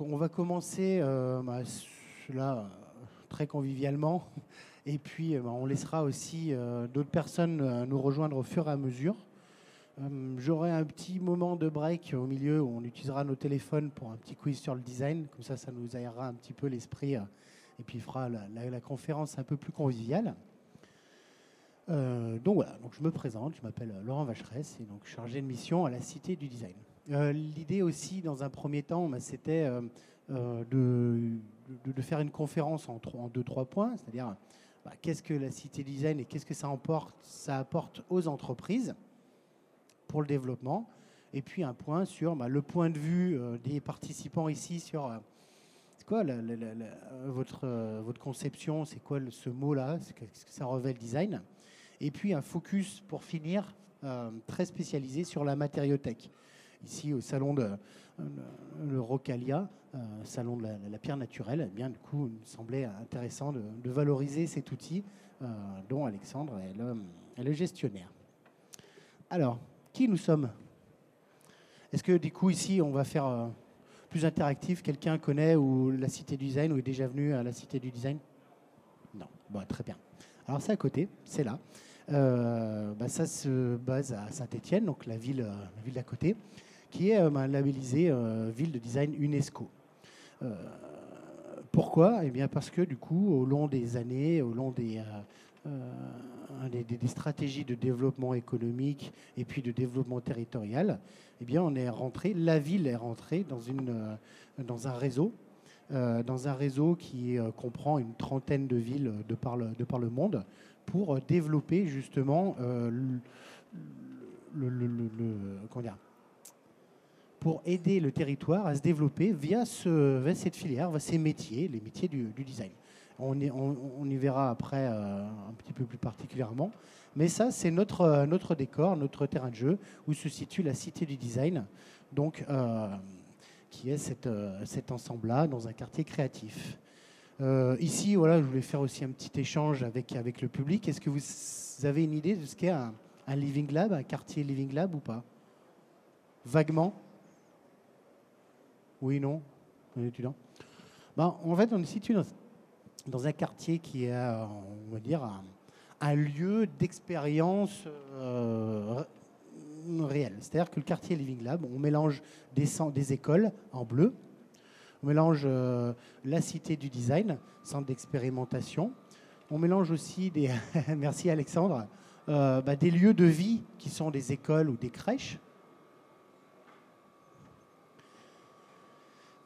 on va commencer euh, bah, là, très convivialement. Et puis bah, on laissera aussi d'autres personnes nous rejoindre au fur et à mesure. J'aurai un petit moment de break au milieu où on utilisera nos téléphones pour un petit quiz sur le design. Comme ça, ça nous aérera un petit peu l'esprit et puis fera la, conférence un peu plus conviviale. donc voilà, donc je me présente, je m'appelle Laurent Vacheresse et donc chargé de mission à la Cité du Design. Euh, l'idée aussi, dans un premier temps, bah, c'était euh, euh, de, faire une conférence en, deux, trois points, c'est-à-dire bah, qu'est-ce que la cité design et qu'est-ce que ça, apporte aux entreprises pour le développement, et puis un point sur bah, le point de vue des participants ici sur c'est quoi votre, votre conception, c'est quoi ce mot-là, qu'est-ce que ça revêt le design, et puis un focus pour finir très spécialisé sur la matériothèque ici au salon de euh, Rocalia, euh, salon de la, pierre naturelle, eh bien, du coup, il me semblait intéressant de, valoriser cet outil euh, dont Alexandre est le, gestionnaire. Alors, qui nous sommes? Est-ce que du coup, ici, on va faire plus interactif? Quelqu'un connaît ou la Cité du Design ou est déjà venu à la Cité du Design? Non. Bon, très bien. Alors, c'est à côté, c'est là. Bah, ça se base à Saint-Étienne, donc la ville, la ville d'à côté qui est euh, labellisée euh, ville de design UNESCO. Euh, pourquoi? Eh bien parce que du coup, au long des années, au long des, des, stratégies de développement économique et puis de développement territorial, eh bien on est rentré, la ville est rentrée dans, une, dans un réseau dans un réseau qui comprend une trentaine de villes de par le, monde pour développer justement le, pour aider le territoire à se développer via, ce, cette filière, via ces métiers, les métiers du, design. On, y verra après euh, un petit peu plus particulièrement. Mais ça, c'est notre, euh, notre décor, notre terrain de jeu, où se situe la Cité du Design, donc, euh, qui est cet ensemble-là dans un quartier créatif. ici, voilà, je voulais faire aussi un petit échange avec, le public. Est-ce que vous avez une idée de ce qu'est un Living Lab, un quartier Living Lab ou pas? Vaguement? Oui, non. Étudiant ben, En fait, on est situé dans, un quartier qui est, euh, on va dire, un, lieu d'expérience euh, réelle. C'est-à-dire que le quartier Living Lab, on mélange des, écoles en bleu, on mélange euh, la cité du design, centre d'expérimentation, on mélange aussi des, merci Alexandre, bah, des lieux de vie qui sont des écoles ou des crèches,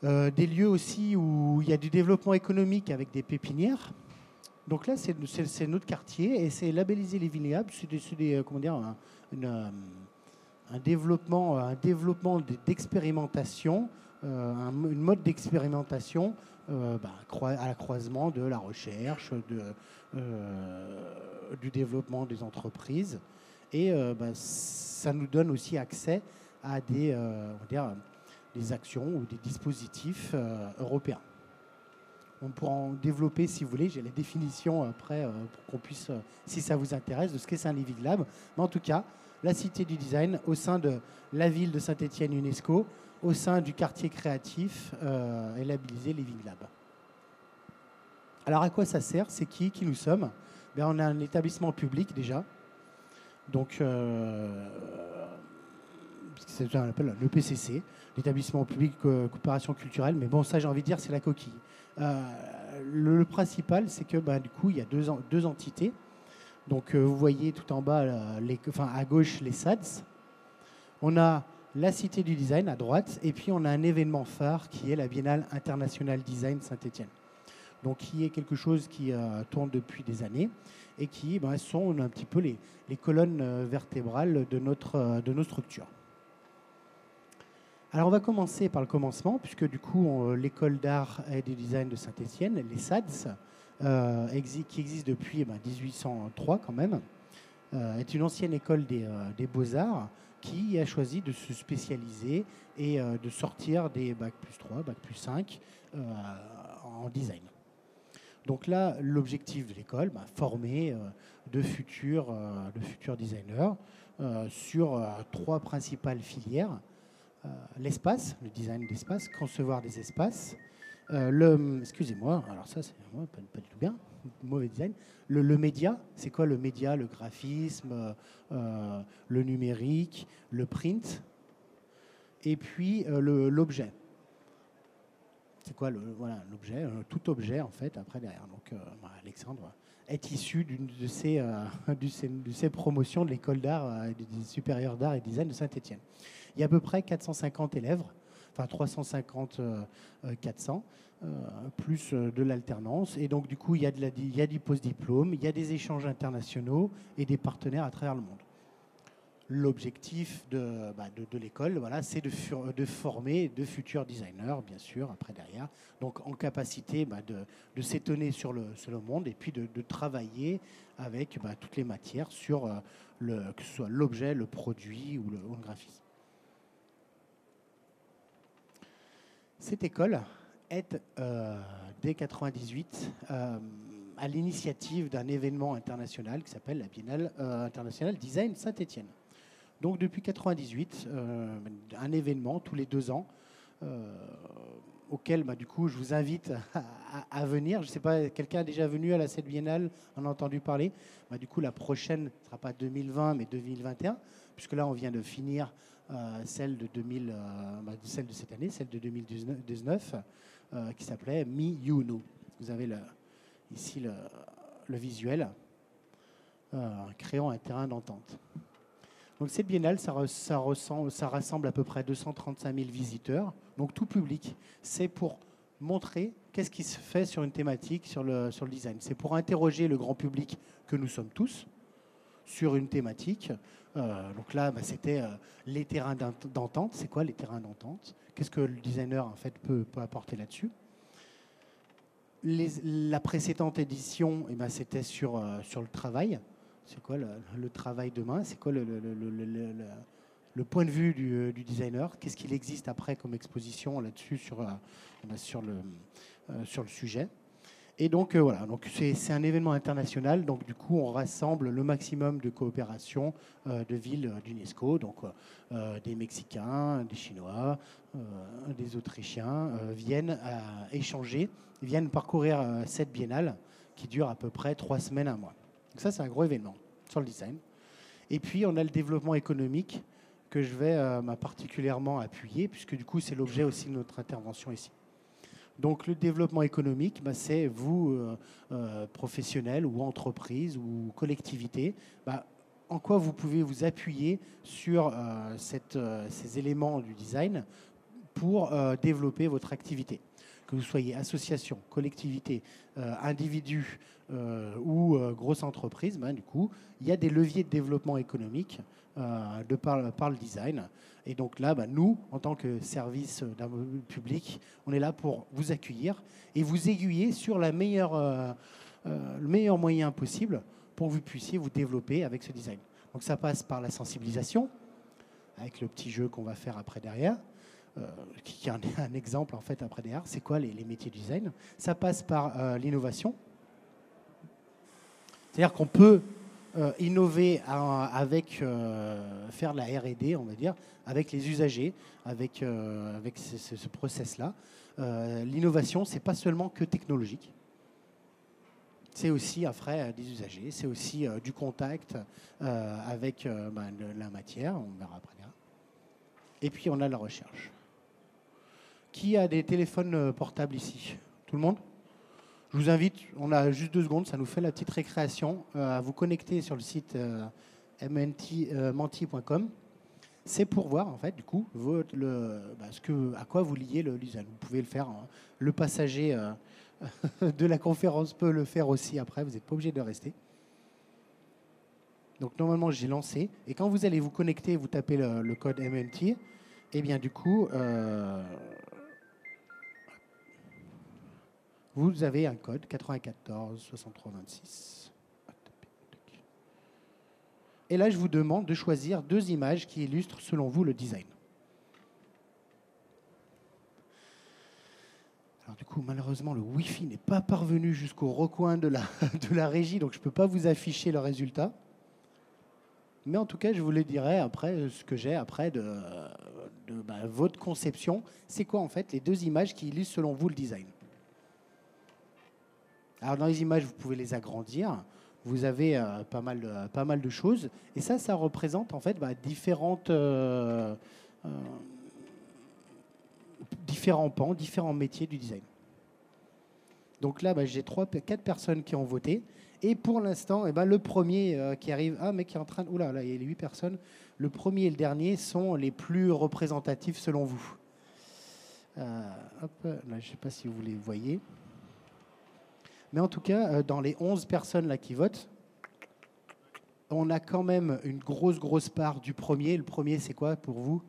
Euh, des lieux aussi où il y a du développement économique avec des pépinières. Donc là, c'est notre quartier et c'est labellisé les vignobles. C'est des, euh, comment dire, un, euh, un développement, un développement d'expérimentation, un, une mode d'expérimentation bah, à la croisement de la recherche, de, du développement des entreprises. Et bah, ça nous donne aussi accès à des, des actions ou des dispositifs euh, européens. On pourra en développer si vous voulez. J'ai les définitions après euh, pour qu'on puisse, euh, si ça vous intéresse, de ce qu'est un Living Lab. Mais en tout cas, la Cité du Design au sein de la ville de Saint-Étienne UNESCO, au sein du quartier créatif, est labellisé Living Lab. Alors à quoi ça sert? C'est qui? Qui nous sommes? Ben, On a un établissement public déjà. Donc c'est ce qu'on appelle le PCC, l'établissement public coopération culturelle. Mais bon, ça, j'ai envie de dire, c'est la coquille. Euh, le, principal, c'est que bah, du coup, il y a deux, entités. Donc, euh, vous voyez tout en bas, euh, enfin, à gauche, les SADS. On a la Cité du Design à droite, et puis on a un événement phare qui est la Biennale internationale design Saint-Étienne. Donc, qui est quelque chose qui tourne depuis des années et qui bah, sont un petit peu les, les colonnes vertébrales de, notre, de nos structures. Alors on va commencer par le commencement, puisque du coup euh, l'école d'art et du design de Saint-Étienne, les SADS, euh, qui existe depuis 1803 eh ben, quand même, euh, est une ancienne école des, beaux-arts qui a choisi de se spécialiser et de sortir des Bac plus 3, Bac plus 5 en design. Donc là, l'objectif de l'école, bah, former de, futurs, de futurs designers sur trois principales filières l'espace, le design d'espace, concevoir des espaces. le, excusez-moi, alors ça c'est pas, du tout bien, mauvais design. Le, média, c'est quoi le média Le graphisme, le numérique, le print, et puis l'objet c'est quoi l'objet Tout objet, en fait, après derrière. Donc, Alexandre est issu d'une de ces, euh, de ces promotions de l'école d'art, euh, des supérieurs d'art et design de Saint-Étienne. Il y a à peu près 450 élèves, enfin 350, 400, euh, plus de l'alternance. Et donc, du coup, il y a, du post-diplôme, il y a des échanges internationaux et des partenaires à travers le monde l'objectif de, bah, l'école, voilà, c'est de, former de futurs designers, bien sûr, après derrière, donc en capacité bah, de, s'étonner sur le, monde et puis de, travailler avec bah, toutes les matières sur euh, que ce soit l'objet, le produit ou le, graphisme. Cette école est, euh, dès 1998, euh, à l'initiative d'un événement international qui s'appelle la Biennale internationale Design Saint-Étienne. Donc depuis 98, euh, un événement tous les deux ans euh, auquel bah, du coup je vous invite à, venir. Je ne sais pas, quelqu'un est déjà venu à la 7 Biennale, en a entendu parler? Bah, du coup la prochaine ne sera pas 2020 mais 2021, puisque là on vient de finir euh, celle, de 2000, bah, celle de cette année, celle de 2019, qui s'appelait Me You Know. Vous avez ici le, visuel, créant un terrain d'entente. Donc cette biennale, ça, ça, rassemble à peu près 235 000 visiteurs, donc tout public. C'est pour montrer qu'est-ce qui se fait sur une thématique, sur le design. C'est pour interroger le grand public que nous sommes tous sur une thématique. Euh, donc là, bah, c'était euh, les terrains d'entente. C'est quoi les terrains d'entente? Qu'est-ce que le designer en fait peut, apporter là-dessus? La précédente édition, eh ben, c'était sur, euh, sur le travail. C'est quoi le, travail demain? C'est quoi le, point de vue du, designer? Qu'est-ce qu'il existe après comme exposition là-dessus sur, euh, sur le sujet? Et donc voilà, donc c'est un événement international. Donc du coup, on rassemble le maximum de coopération de villes d'UNESCO, donc des Mexicains, des Chinois, des Autrichiens viennent échanger, viennent parcourir cette biennale qui dure à peu près trois semaines, à mois. Donc ça, c'est un gros événement sur le design. Et puis, on a le développement économique que je vais euh, particulièrement appuyer, puisque du coup, c'est l'objet aussi de notre intervention ici. Donc, le développement économique, bah, c'est vous, euh, euh, professionnels ou entreprises ou collectivités, bah, en quoi vous pouvez vous appuyer sur cette, ces éléments du design pour développer votre activité. Que vous soyez association, collectivité, euh, individu euh, ou euh, grosse entreprise, ben, du coup, il y a des leviers de développement économique de par, le design. Et donc là, ben, nous, en tant que service public, on est là pour vous accueillir et vous aiguiller sur la meilleure, le meilleur moyen possible pour que vous puissiez vous développer avec ce design. Donc ça passe par la sensibilisation, avec le petit jeu qu'on va faire après derrière. Euh, qui est un, exemple en fait après derrière, c'est quoi les, métiers design? Ça passe par euh, l'innovation. C'est-à-dire qu'on peut euh, innover avec faire de la R&D, on va dire, avec les usagers, avec, avec ce, ce process-là. L'innovation, c'est pas seulement que technologique. C'est aussi après des usagers, c'est aussi du contact avec ben, la matière, on verra après. Et puis on a la recherche. Qui a des téléphones euh, portables ici? Tout le monde? Je vous invite, on a juste deux secondes, ça nous fait la petite récréation, euh, à vous connecter sur le site euh, menti.com. C'est pour voir, en fait, du coup, bah, à quoi vous liez le design. Vous pouvez le faire. Hein. Le passager de la conférence peut le faire aussi après. Vous n'êtes pas obligé de rester. Donc normalement j'ai lancé et quand vous allez vous connecter, vous tapez le, code MNT, et eh bien du coup vous avez un code 94 63 26. Et là, je vous demande de choisir deux images qui illustrent, selon vous, le design. Alors du coup, malheureusement, le Wi-Fi n'est pas parvenu jusqu'au recoin de la, régie, donc je ne peux pas vous afficher le résultat. Mais en tout cas, je vous le dirai après, ce que j'ai après de, bah, votre conception. C'est quoi en fait les deux images qui illustrent selon vous le design? Alors dans les images, vous pouvez les agrandir. Vous avez euh, pas, mal pas mal de choses. Et ça, ça représente en fait bah, différentes, euh, euh, différents pans, différents métiers du design. Donc là, bah, j'ai trois, quatre personnes qui ont voté. Et pour l'instant, eh ben, le premier qui arrive, ah, mais qui est en train de. Oula, là, il y a les huit personnes. Le premier et le dernier sont les plus représentatifs selon vous. Hop, là, je ne sais pas si vous les voyez. Mais en tout cas, euh, dans les 11 personnes là qui votent, on a quand même une grosse, grosse part du premier. Le premier, c'est quoi pour vous?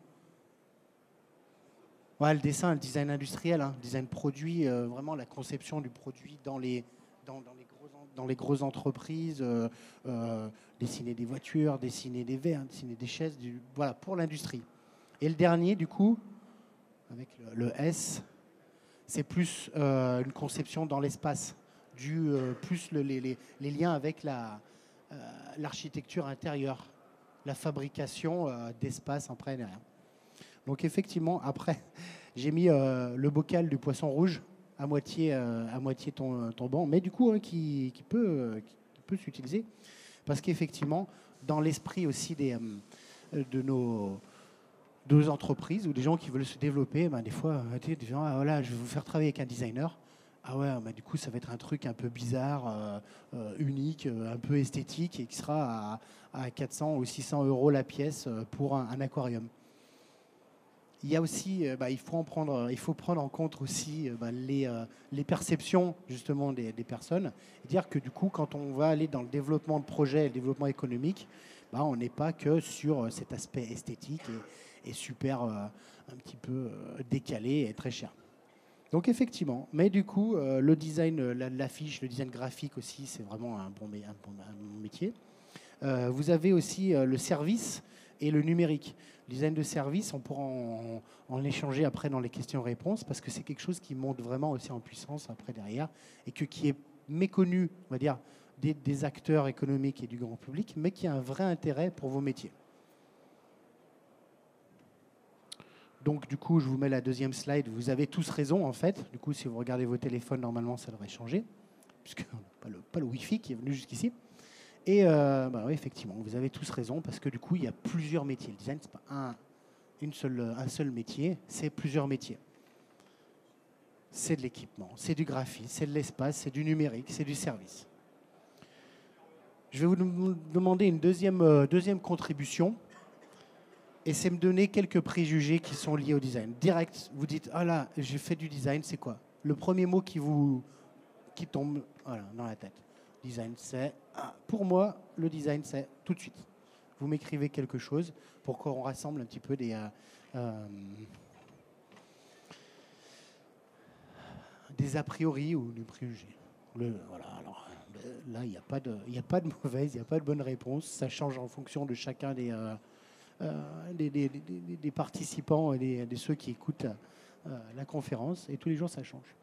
Le dessin, le design industriel, hein, design produit, vraiment la conception du produit dans les, dans, les grosses entreprises, euh, euh, dessiner des voitures, dessiner des verres, dessiner des chaises, voilà, pour l'industrie. Et le dernier, du coup, avec le, S, c'est plus euh, une conception dans l'espace, du plus les, liens avec l'architecture intérieure, la fabrication d'espace en plein air. Donc effectivement, après, j'ai mis le bocal du poisson rouge à moitié, euh, à moitié tombant, mais du coup hein, qui, peut, euh, s'utiliser. Parce qu'effectivement, dans l'esprit aussi euh, de nos deux entreprises ou des gens qui veulent se développer, ben, des fois, des gens, ah, voilà, je vais vous faire travailler avec un designer. Ah ouais, du coup, ça va être un truc un peu bizarre, unique, un peu esthétique et qui sera à, à, 400 ou 600 euros la pièce pour un aquarium il y a aussi, euh, bah, il, faut en prendre, il faut prendre en compte aussi euh, bah, les, euh, les, perceptions justement des, personnes. Et dire que du coup, quand on va aller dans le développement de projets, le développement économique, bah, on n'est pas que sur cet aspect esthétique et, super un petit peu décalé et très cher. Donc effectivement, mais du coup, le design, l'affiche, le design graphique aussi, c'est vraiment un bon, métier. vous avez aussi le service et le numérique. Le design de service, on pourra en, échanger après dans les questions-réponses parce que c'est quelque chose qui monte vraiment aussi en puissance après derrière et qui est méconnu, on va dire, des, acteurs économiques et du grand public, mais qui a un vrai intérêt pour vos métiers. Donc du coup, je vous mets la deuxième slide. Vous avez tous raison en fait. Du coup, si vous regardez vos téléphones, normalement, ça devrait changer, puisque pas le, pas le Wi-Fi qui est venu jusqu'ici. Et euh, bah effectivement, vous avez tous raison, parce que du coup, il y a plusieurs métiers. Le design, ce n'est pas un, seul métier, c'est plusieurs métiers. C'est de l'équipement, c'est du graphisme, c'est de l'espace, c'est du numérique, c'est du service. Je vais vous demander une deuxième, euh, deuxième contribution, et c'est me donner quelques préjugés qui sont liés au design. Direct, vous dites, ah là, j'ai fait du design, c'est quoi? Le premier mot qui vous qui tombe voilà, dans la tête. Design, c'est. Ah, pour moi, le design, c'est tout de suite. Vous m'écrivez quelque chose pour qu'on rassemble un petit peu des. Euh, euh, des a priori ou des préjugés. Voilà, alors, là, il n'y a, pas de, a pas de mauvaise, il n'y a pas de bonne réponse. Ça change en fonction de chacun des, euh, des, des, participants et des, ceux qui écoutent la conférence. Et tous les jours, ça change.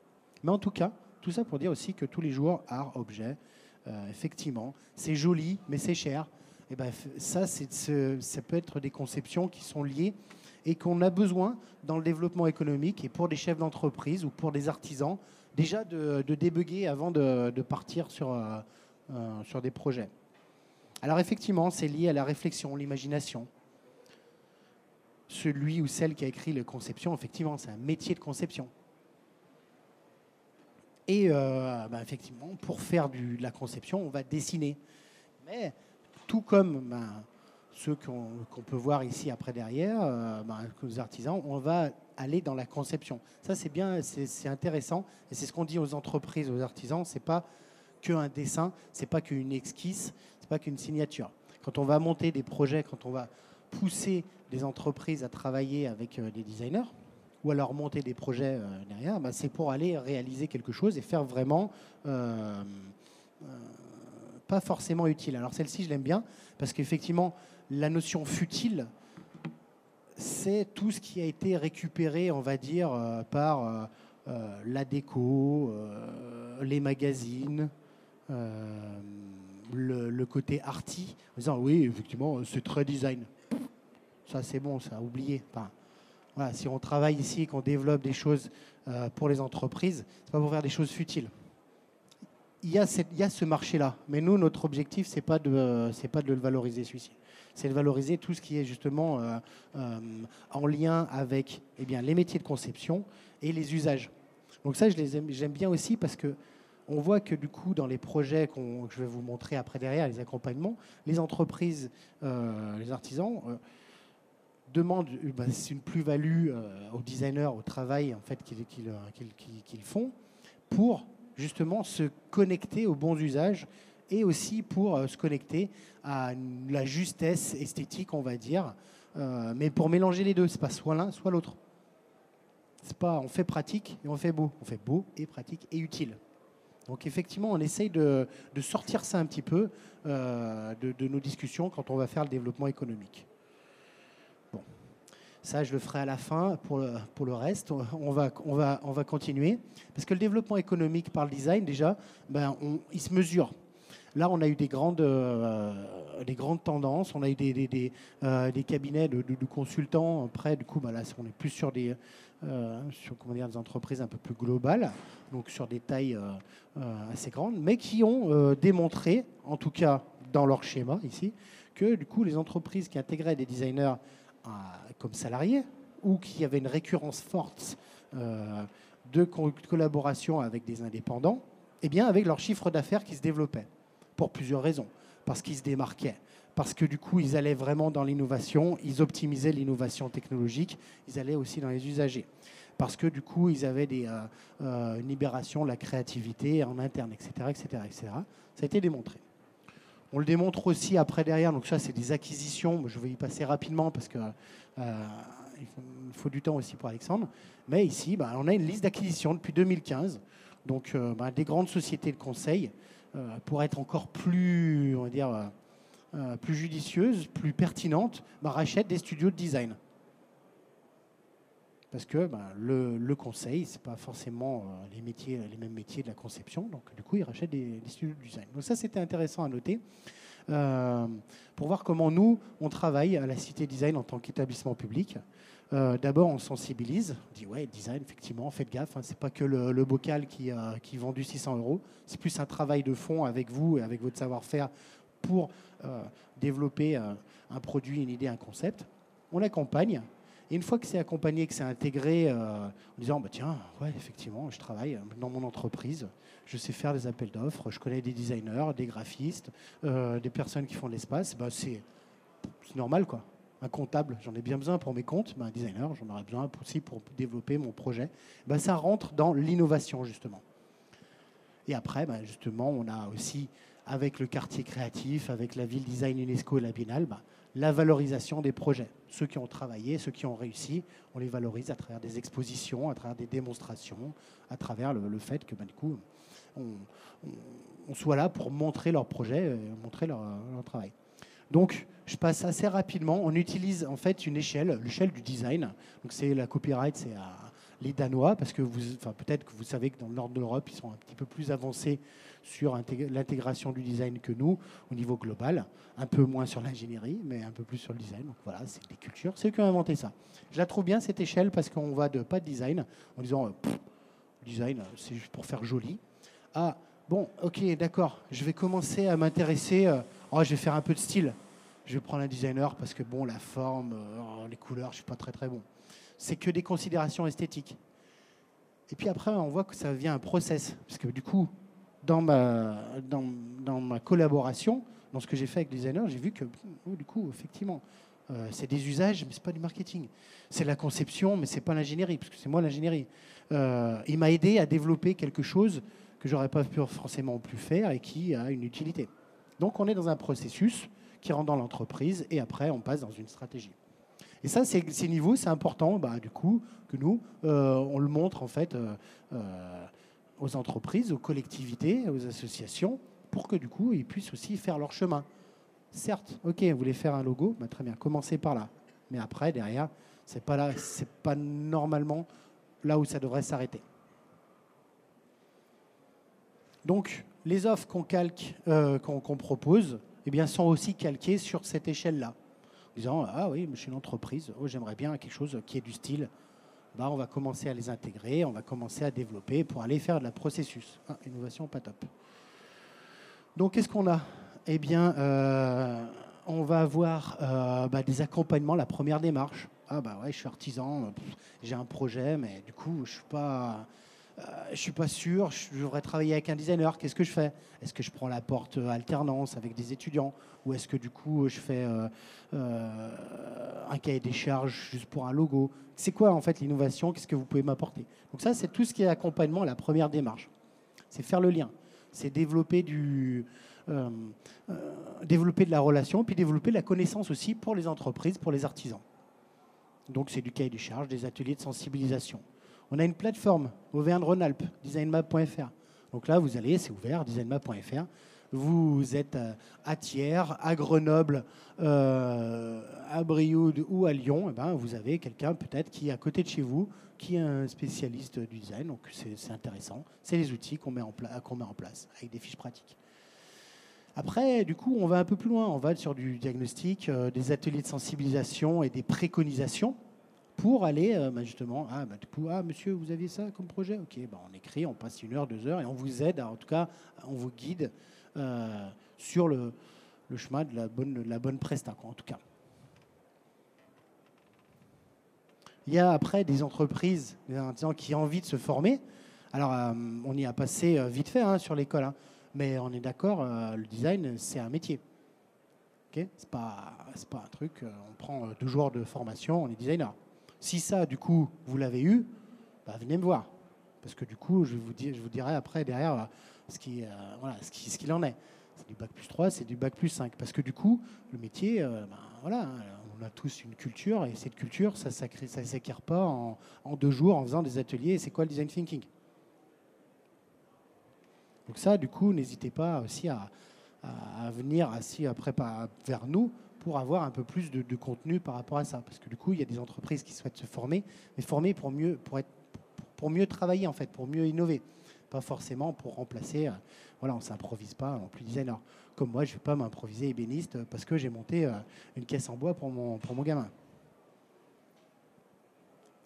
Mais en tout cas, tout ça pour dire aussi que tous les jours, art, objet, euh, effectivement, c'est joli, mais c'est cher. Et ben, ça, ça peut être des conceptions qui sont liées et qu'on a besoin dans le développement économique et pour des chefs d'entreprise ou pour des artisans, déjà de, de avant de, partir sur, euh, euh, sur des projets. Alors effectivement, c'est lié à la réflexion, l'imagination. Celui ou celle qui a écrit la conception, effectivement, c'est un métier de conception. Et euh, bah, effectivement, pour faire de la conception, on va dessiner. Mais tout comme ben, ceux qu'on peut voir ici après derrière, euh, les artisans, on va aller dans la conception. Ça, c'est bien, c'est intéressant. Et c'est ce qu'on dit aux entreprises, aux artisans. C'est pas qu'un dessin, c'est pas qu'une esquisse, c'est pas qu'une signature. Quand on va monter des projets, quand on va pousser des entreprises à travailler avec euh, des designers, ou alors monter des projets euh, derrière, bah, c'est pour aller réaliser quelque chose et faire vraiment euh, pas forcément utile. Alors celle-ci, je l'aime bien parce qu'effectivement, la notion futile, c'est tout ce qui a été récupéré, on va dire, par la déco, les magazines, le, côté arty, en disant oui, effectivement, c'est très design. Ça, c'est bon, ça, oublié. Enfin, voilà, si on travaille ici, qu'on développe des choses euh, pour les entreprises, c'est pas pour faire des choses futiles. Il y a, a ce marché-là, mais nous, notre objectif, c'est pas de, c'est pas de le valoriser celui-ci. C'est de valoriser tout ce qui est justement euh, euh, en lien avec eh les métiers de conception et les usages. Donc ça, j'aime bien aussi parce que on voit que du coup, dans les projets que je vais vous montrer après derrière, les accompagnements, les entreprises, euh, les artisans euh, demandent bah, une plus-value euh, aux designers, au travail en fait qu'ils font, pour justement se connecter aux bons usages et aussi pour se connecter à la justesse esthétique, on va dire, mais pour mélanger les deux, c'est pas soit l'un, soit l'autre. C'est pas, on fait pratique et on fait beau. On fait beau et pratique et utile. Donc effectivement, on essaye de, sortir ça un petit peu euh, de, nos discussions quand on va faire le développement économique. Ça je le ferai à la fin pour le, pour le reste. On va, on, va, on va continuer. Parce que le développement économique par le design, déjà, ben, il se mesure. Là, on a eu des grandes, euh, des grandes tendances. On a eu des, des, des, euh, cabinets de, consultants. Après, du coup, ben là, on est plus sur des, euh, sur comment dire, des entreprises un peu plus globales, donc sur des tailles euh, euh, assez grandes, mais qui ont démontré, en tout cas dans leur schéma ici, que du coup les entreprises qui intégraient des designers comme salariés ou qui avaient une récurrence forte de collaboration avec des indépendants, eh bien avec leur chiffre d'affaires qui se développait, pour plusieurs raisons. Parce qu'ils se démarquaient, parce que du coup, ils allaient vraiment dans l'innovation, ils optimisaient l'innovation technologique, ils allaient aussi dans les usagers. Parce que du coup, ils avaient des, euh, euh, une libération de la créativité en interne, etc., etc., etc. Ça a été démontré. On le démontre aussi après derrière, donc ça c'est des acquisitions, je vais y passer rapidement parce que euh, il faut, du temps aussi pour Alexandre. Mais ici, bah, on a une liste d'acquisitions depuis 2015, donc bah, des grandes sociétés de conseil pour être encore plus, on euh, plus judicieuse, plus pertinente, bah, rachète des studios de design. Parce que bah, le, conseil, ce n'est pas forcément euh, les, mêmes métiers de la conception. Donc, du coup, ils rachètent des, studios de design. Donc, ça, c'était intéressant à noter. Euh, pour voir comment nous, on travaille à la Cité Design en tant qu'établissement public. D'abord, on sensibilise. On dit, ouais, design, effectivement, faites gaffe. Hein, c'est pas que le, bocal qui, qui vend du 600 euros. C'est plus un travail de fond avec vous et avec votre savoir-faire pour euh, développer euh, un produit, une idée, un concept. On accompagne. Et une fois que c'est accompagné, que c'est intégré, euh, en disant bah, tiens, ouais, effectivement, je travaille dans mon entreprise, je sais faire des appels d'offres, je connais des designers, des graphistes, des personnes qui font de l'espace, bah, c'est normal quoi. Un comptable, j'en ai bien besoin pour mes comptes, bah, un designer, j'en aurais besoin aussi pour développer mon projet. Bah, ça rentre dans l'innovation justement. Et après, bah, justement, on a aussi avec le quartier créatif, avec la ville design UNESCO et la Biennale, bah, la valorisation des projets. Ceux qui ont travaillé, ceux qui ont réussi, on les valorise à travers des expositions, à travers des démonstrations, à travers le, fait que bah, du coup, on, soit là pour montrer leur projet, euh, montrer leur, travail. Donc, je passe assez rapidement. On utilise en fait une échelle, l'échelle du design. Donc, c'est la copyright, c'est les Danois, parce que vous, enfin, peut-être que vous savez que dans le nord de l'Europe, ils sont un petit peu plus avancés sur l'intégration du design que nous au niveau global. Un peu moins sur l'ingénierie, mais un peu plus sur le design. Donc voilà, c'est des cultures. C'est eux qui ont inventé ça. Je la trouve bien cette échelle parce qu'on va de pas de design en disant euh, design, c'est juste pour faire joli. Ah, bon, ok, d'accord, je vais commencer à m'intéresser. Euh, oh, je vais faire un peu de style. Je vais prendre un designer parce que bon, la forme, euh, les couleurs, je suis pas très très bon. C'est que des considérations esthétiques. Et puis après, on voit que ça devient un process. Parce que du coup, dans ma, collaboration, dans ce que j'ai fait avec les designers, j'ai vu que, oh, du coup, effectivement, euh, c'est des usages, mais c'est pas du marketing. C'est la conception, mais c'est pas l'ingénierie, parce que c'est moi l'ingénierie. Euh, il m'a aidé à développer quelque chose que j'aurais pas pu forcément plus faire et qui a une utilité. Donc, on est dans un processus qui rentre dans l'entreprise et après, on passe dans une stratégie. Et ça, ces niveaux, c'est important, bah, du coup, que nous, euh, on le montre en fait aux entreprises, aux collectivités, aux associations, pour que du coup, ils puissent aussi faire leur chemin. Certes, ok, vous voulez faire un logo, bah, très bien, commencez par là. Mais après, derrière, c'est pas pas normalement là où ça devrait s'arrêter. Donc, les offres qu'on calque, qu'on propose, eh bien, sont aussi calquées sur cette échelle-là. En disant, ah oui, je suis une entreprise, oh, j'aimerais bien quelque chose qui est du style. Bah, on va commencer à les intégrer, on va commencer à développer pour aller faire de la processus. Ah, innovation, pas top. Donc, qu'est-ce qu'on a? Eh bien, on va avoir bah, des accompagnements, la première démarche ah bah ouais, je suis artisan, j'ai un projet, mais du coup, je suis pas, euh, je suis pas sûr. Je devrais travailler avec un designer. Qu'est-ce que je fais? Est-ce que je prends la porte alternance avec des étudiants, ou est-ce que du coup, je fais euh, euh, un cahier des charges juste pour un logo? C'est quoi en fait l'innovation? Qu'est-ce que vous pouvez m'apporter? Donc ça, c'est tout ce qui est accompagnement, la première démarche. C'est faire le lien. C'est développer développer de la relation, puis développer la connaissance aussi pour les entreprises, pour les artisans. Donc c'est du cahier des charges, des ateliers de sensibilisation. On a une plateforme, Auvergne-Rhône-Alpes, designmap.fr. Donc là, vous allez, c'est ouvert, designmap.fr. Vous êtes à Thiers, à Grenoble, euh, à Brioude ou à Lyon, eh ben, vous avez quelqu'un peut-être qui est à côté de chez vous, qui est un spécialiste du design. Donc c'est intéressant. C'est les outils qu'on met, en met en place avec des fiches pratiques. Après, du coup, on va un peu plus loin. On va sur du diagnostic, euh, des ateliers de sensibilisation et des préconisations pour aller euh, bah, justement, ah, bah, ah, monsieur, vous aviez ça comme projet? Ok, bah, on écrit, on passe une heure, deux heures et on vous aide, en tout cas, on vous guide euh, sur le, chemin de la bonne, presta, en tout cas. Il y a après des entreprises, des qui ont envie de se former. Alors, on y a passé vite fait hein, sur l'école. Hein. Mais on est d'accord, euh, le design, c'est un métier. Ce n'est pas, pas un truc, euh, on prend euh, deux jours de formation, on est designer. Si ça, du coup, vous l'avez eu, bah, venez me voir. Parce que du coup, je vous, dirai après, derrière, ce qu'il voilà, ce qui, en est. C'est du bac plus 3, c'est du bac plus 5. Parce que du coup, le métier, ben, voilà, hein, on a tous une culture, et cette culture, ça ne s'acquiert pas en, en, deux jours en faisant des ateliers. C'est quoi le design thinking? Donc ça, du coup, n'hésitez pas aussi à, venir assis après vers nous pour avoir un peu plus de, contenu par rapport à ça. Parce que du coup, il y a des entreprises qui souhaitent se former, mais former pour mieux, pour être, pour mieux travailler, en fait, pour mieux innover. Pas forcément pour remplacer. Euh, voilà, on ne s'improvise pas en plus designer. Comme moi, je ne vais pas m'improviser ébéniste parce que j'ai monté euh, une caisse en bois pour mon, pour mon gamin.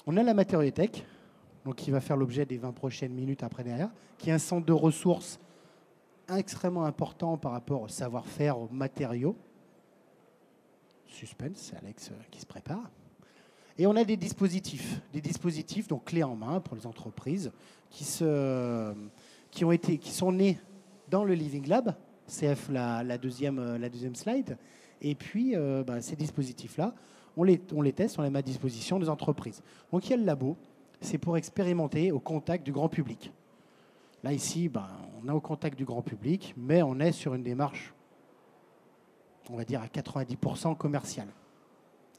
On a la matériothèque donc qui va faire l'objet des 20 prochaines minutes après derrière, qui est un centre de ressources extrêmement important par rapport au savoir-faire, aux matériaux. Suspense, c'est Alex euh, qui se prépare. Et on a des dispositifs, des dispositifs donc clés en main pour les entreprises qui, se, qui, ont été, qui sont nés dans le Living Lab, CF la, deuxième, euh, la deuxième slide. Et puis euh, bah, ces dispositifs-là, on les, on les teste, on les met à disposition des entreprises. Donc il y a le labo, c'est pour expérimenter au contact du grand public. Là, ici, ben, on est au contact du grand public, mais on est sur une démarche, on va dire, à 90% commerciale.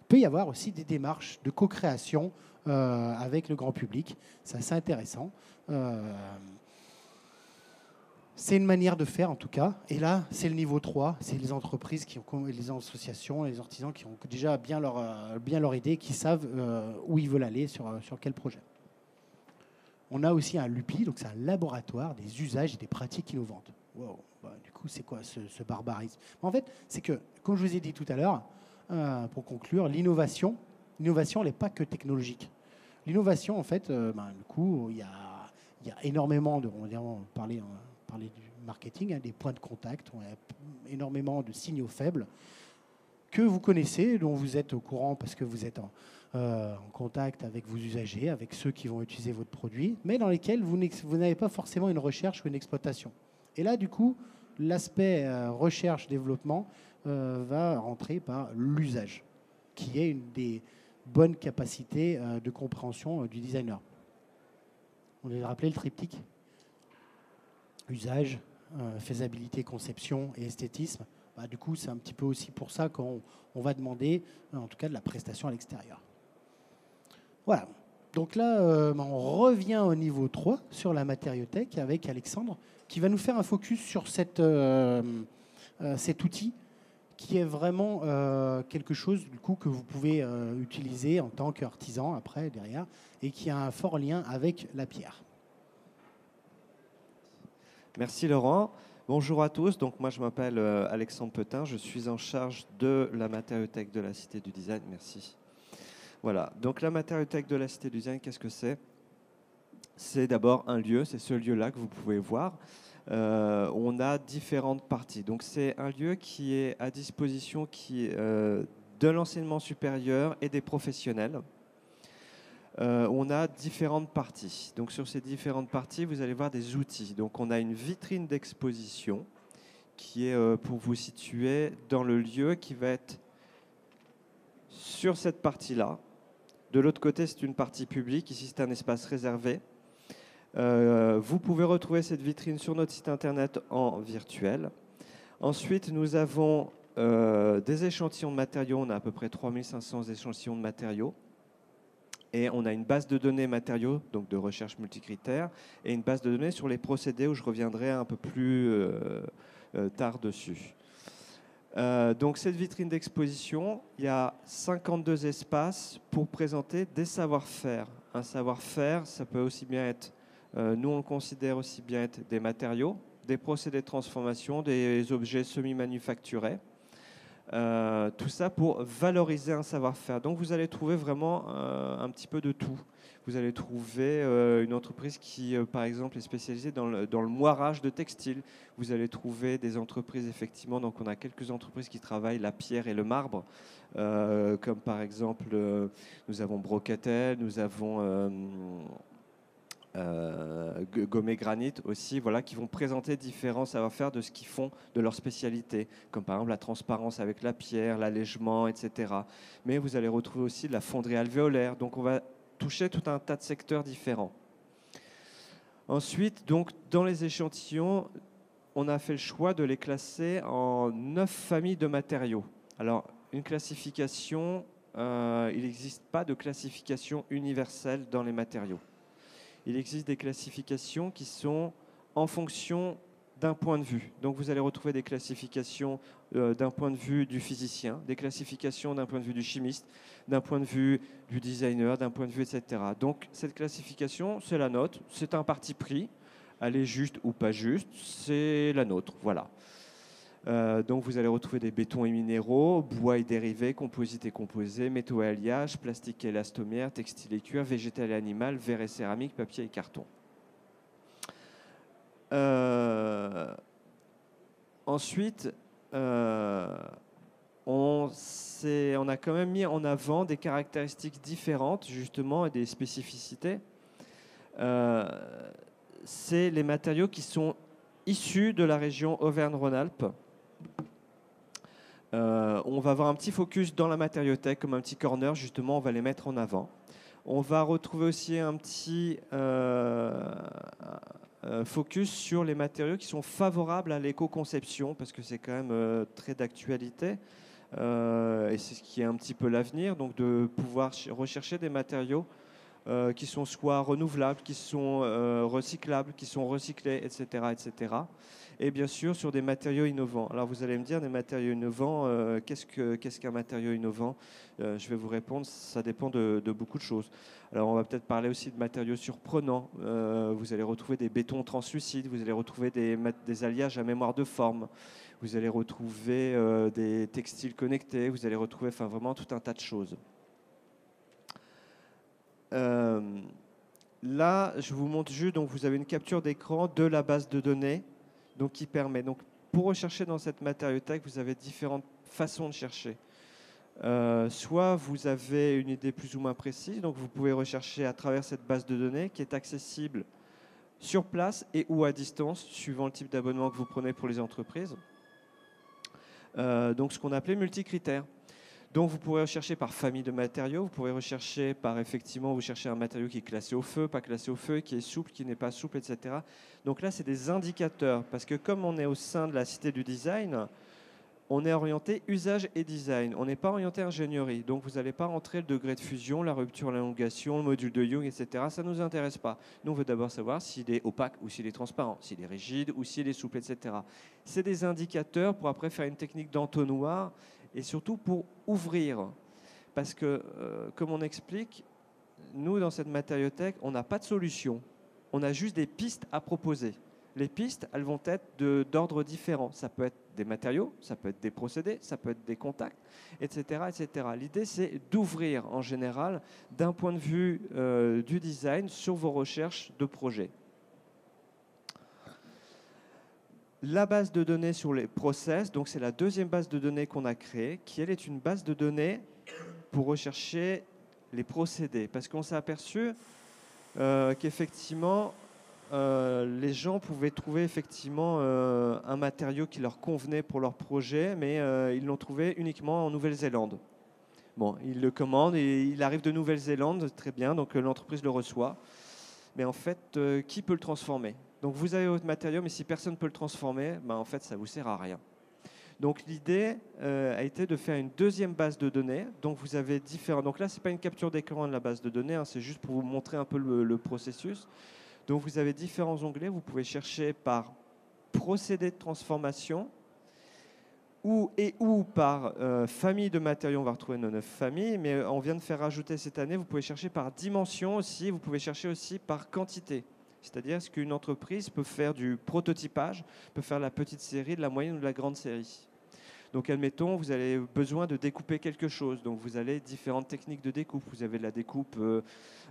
Il peut y avoir aussi des démarches de co-création euh, avec le grand public. C'est assez intéressant. Euh, c'est une manière de faire en tout cas. Et là, c'est le niveau 3. C'est les entreprises, qui ont, les associations, les artisans qui ont déjà bien leur, euh, bien idée, qui savent où ils veulent aller, sur, sur quel projet. On a aussi un LUPI, donc c'est un laboratoire des usages et des pratiques innovantes. Wow. Du coup, c'est quoi ce, barbarisme? En fait, c'est que, comme je vous ai dit tout à l'heure, euh, pour conclure, l'innovation, l'innovation, n'est pas que technologique. L'innovation, en fait, euh, bah, du coup, il y a, énormément de, on va parler, parler du marketing, hein, des points de contact, on a énormément de signaux faibles que vous connaissez, dont vous êtes au courant parce que vous êtes en, euh, en contact avec vos usagers, avec ceux qui vont utiliser votre produit, mais dans lesquels vous n'avez pas forcément une recherche ou une exploitation. Et là, du coup, l'aspect euh, recherche-développement euh, va rentrer par l'usage, qui est une des bonnes capacités de compréhension du designer. On a rappelé le triptyque usage, faisabilité, conception et esthétisme. Bah, du coup, c'est un petit peu aussi pour ça qu'on va demander, en tout cas, de la prestation à l'extérieur. Voilà. Donc là, euh, on revient au niveau 3 sur la matériothèque avec Alexandre qui va nous faire un focus sur euh, euh, cet outil qui est vraiment quelque chose du coup que vous pouvez utiliser en tant qu'artisan après derrière et qui a un fort lien avec la pierre. Merci Laurent. Bonjour à tous, donc moi je m'appelle euh, Alexandre Petin, je suis en charge de la matériothèque de la Cité du Design, merci. Voilà, donc la matériothèque de la Cité du Design, qu'est-ce que c'est? C'est d'abord un lieu, c'est ce lieu-là que vous pouvez voir. Euh, on a différentes parties. Donc c'est un lieu qui est à disposition qui, euh, de l'enseignement supérieur et des professionnels. Euh, on a différentes parties. Donc sur ces différentes parties, vous allez voir des outils. Donc on a une vitrine d'exposition qui est, pour vous situer, dans le lieu qui va être sur cette partie-là. De l'autre côté, c'est une partie publique. Ici, c'est un espace réservé. Euh, vous pouvez retrouver cette vitrine sur notre site internet en virtuel. Ensuite, nous avons des échantillons de matériaux. On a à peu près 3500 échantillons de matériaux et on a une base de données matériaux, donc de recherche multicritère, et une base de données sur les procédés où je reviendrai un peu plus euh, euh, tard dessus. Euh, donc cette vitrine d'exposition, il y a 52 espaces pour présenter des savoir-faire. Un savoir-faire, ça peut aussi bien être, nous on considère aussi bien être des matériaux, des procédés de transformation, des objets semi-manufacturés. Euh, tout ça pour valoriser un savoir-faire. Donc vous allez trouver vraiment euh, un petit peu de tout. Vous allez trouver euh, une entreprise qui, par exemple, est spécialisée dans le, dans le, moirage de textiles. Vous allez trouver des entreprises, effectivement, donc on a quelques entreprises qui travaillent la pierre et le marbre, comme par exemple, nous avons Brocatel, nous avons euh, Gommé Granit aussi, voilà, qui vont présenter différents savoir-faire de ce qu'ils font de leur spécialité, comme par exemple la transparence avec la pierre, l'allègement, etc. Mais vous allez retrouver aussi de la fonderie alvéolaire, donc on va toucher tout un tas de secteurs différents. Ensuite, donc, dans les échantillons, on a fait le choix de les classer en neuf familles de matériaux. Alors, une classification, euh, il n'existe pas de classification universelle dans les matériaux il existe des classifications qui sont en fonction d'un point de vue. Donc vous allez retrouver des classifications euh, d'un point de vue du physicien, des classifications d'un point de vue du chimiste, d'un point de vue du designer, d'un point de vue, etc. Donc cette classification, c'est la nôtre, c'est un parti pris. Elle est juste ou pas juste, c'est la nôtre. Voilà. Euh, donc vous allez retrouver des bétons et minéraux, bois et dérivés, composites et composés, métaux et alliages, plastique et élastomère, textile et cuir, végétal et animal, verre et céramique, papier et carton. Euh, ensuite, euh, on, on, a quand même mis en avant des caractéristiques différentes, justement, et des spécificités. C'est les matériaux qui sont issus de la région Auvergne-Rhône-Alpes. Euh, on va avoir un petit focus dans la matériothèque, comme un petit corner, justement, on va les mettre en avant. On va retrouver aussi un petit euh, euh, focus sur les matériaux qui sont favorables à l'éco-conception, parce que c'est quand même très d'actualité. et c'est ce qui est un petit peu l'avenir, donc de pouvoir rechercher des matériaux qui sont soit renouvelables, qui sont recyclables, qui sont recyclés, etc., etc et bien sûr sur des matériaux innovants. Alors vous allez me dire, des matériaux innovants, euh, qu'est-ce qu'un matériau innovant? Euh, Je vais vous répondre, ça dépend de, beaucoup de choses. Alors on va peut-être parler aussi de matériaux surprenants. Euh, vous allez retrouver des bétons translucides, vous allez retrouver des, des alliages à mémoire de forme, vous allez retrouver des textiles connectés, vous allez retrouver enfin, vraiment tout un tas de choses. Là, je vous montre juste, donc vous avez une capture d'écran de la base de données donc qui permet. Donc, pour rechercher dans cette matériothèque, vous avez différentes façons de chercher. Euh, soit vous avez une idée plus ou moins précise, donc vous pouvez rechercher à travers cette base de données qui est accessible sur place et ou à distance, suivant le type d'abonnement que vous prenez pour les entreprises. Euh, donc ce qu'on appelait multicritères. Donc vous pourrez rechercher par famille de matériaux, vous pourrez rechercher par effectivement, vous cherchez un matériau qui est classé au feu, pas classé au feu, qui est souple, qui n'est pas souple, etc. Donc là, c'est des indicateurs, parce que comme on est au sein de la cité du design, on est orienté usage et design. On n'est pas orienté ingénierie. Donc vous n'allez pas rentrer le degré de fusion, la rupture, l'élongation, le module de Young, etc. Ça ne nous intéresse pas. Nous, on veut d'abord savoir s'il est opaque ou s'il est transparent, s'il est rigide ou s'il est souple, etc. C'est des indicateurs pour après faire une technique d'entonnoir et surtout pour ouvrir. Parce que, euh, comme on explique, nous, dans cette matériothèque, on n'a pas de solution. On a juste des pistes à proposer. les pistes, elles vont être d'ordre différent. Ça peut être des matériaux, ça peut être des procédés, ça peut être des contacts, etc. etc. L'idée, c'est d'ouvrir en général d'un point de vue euh, du design sur vos recherches de projets. La base de données sur les process, donc c'est la deuxième base de données qu'on a créée, qui elle est une base de données pour rechercher les procédés. Parce qu'on s'est aperçu euh, qu'effectivement, euh, les gens pouvaient trouver effectivement euh, un matériau qui leur convenait pour leur projet, mais ils l'ont trouvé uniquement en Nouvelle-Zélande. Bon, ils le commandent et il arrive de Nouvelle-Zélande, très bien, donc l'entreprise le reçoit. Mais en fait, qui peut le transformer? Donc vous avez votre matériau, mais si personne ne peut le transformer, ben, en fait, ça ne vous sert à rien. Donc l'idée a été de faire une deuxième base de données. Donc vous avez différents. Donc là, c'est pas une capture d'écran de la base de données, hein, c'est juste pour vous montrer un peu le processus. Donc vous avez différents onglets. Vous pouvez chercher par procédé de transformation ou et ou par euh, famille de matériaux. On va retrouver nos neuf familles, mais euh, on vient de faire rajouter cette année. Vous pouvez chercher par dimension aussi. Vous pouvez chercher aussi par quantité. C'est-à-dire ce qu'une entreprise peut faire du prototypage, peut faire la petite série, de la moyenne ou de la grande série? Donc, admettons, vous avez besoin de découper quelque chose. Donc, vous avez différentes techniques de découpe. Vous avez la découpe, euh,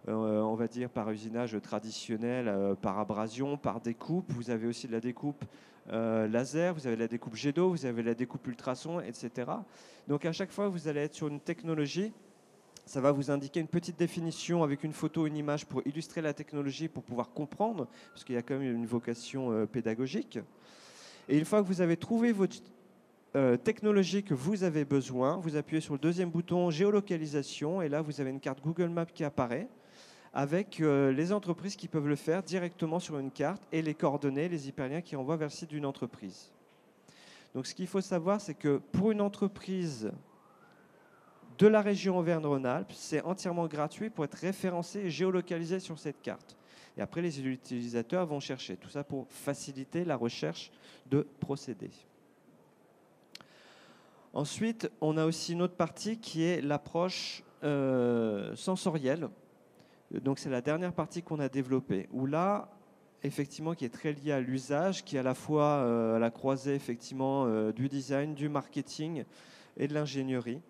euh, on va dire, par usinage traditionnel, euh, par abrasion, par découpe. Vous avez aussi de la découpe laser, vous avez la découpe jet d'eau, vous avez la découpe ultrason, etc. Donc, à chaque fois, vous allez être sur une technologie ça va vous indiquer une petite définition avec une photo, une image pour illustrer la technologie, pour pouvoir comprendre, parce qu'il y a quand même une vocation pédagogique. Et une fois que vous avez trouvé votre euh, technologie que vous avez besoin. Vous appuyez sur le deuxième bouton géolocalisation et là vous avez une carte Google Maps qui apparaît avec euh, les entreprises qui peuvent le faire directement sur une carte et les coordonnées, les hyperliens qui envoient vers le site d'une entreprise. Donc ce qu'il faut savoir, c'est que pour une entreprise de la région Auvergne-Rhône-Alpes, c'est entièrement gratuit pour être référencé et géolocalisé sur cette carte. Et après, les utilisateurs vont chercher. Tout ça pour faciliter la recherche de procédés. Ensuite, on a aussi une autre partie qui est l'approche euh, sensorielle. Donc c'est la dernière partie qu'on a développée, où là, effectivement, qui est très liée à l'usage, qui est à la fois euh, la croisée effectivement euh, du design, du marketing et de l'ingénierie.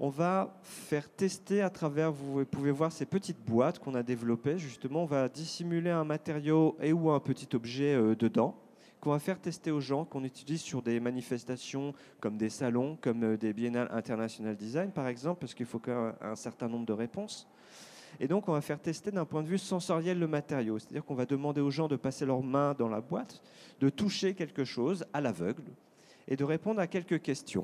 On va faire tester à travers, vous pouvez voir ces petites boîtes qu'on a développées. Justement, on va dissimuler un matériau et ou un petit objet dedans qu'on va faire tester aux gens, qu'on utilise sur des manifestations comme des salons, comme euh, des biennales international design par exemple, parce qu'il faut qu'un un certain nombre de réponses. Et donc, on va faire tester d'un point de vue sensoriel le matériau. C'est-à-dire qu'on va demander aux gens de passer leurs mains dans la boîte, de toucher quelque chose à l'aveugle et de répondre à quelques questions.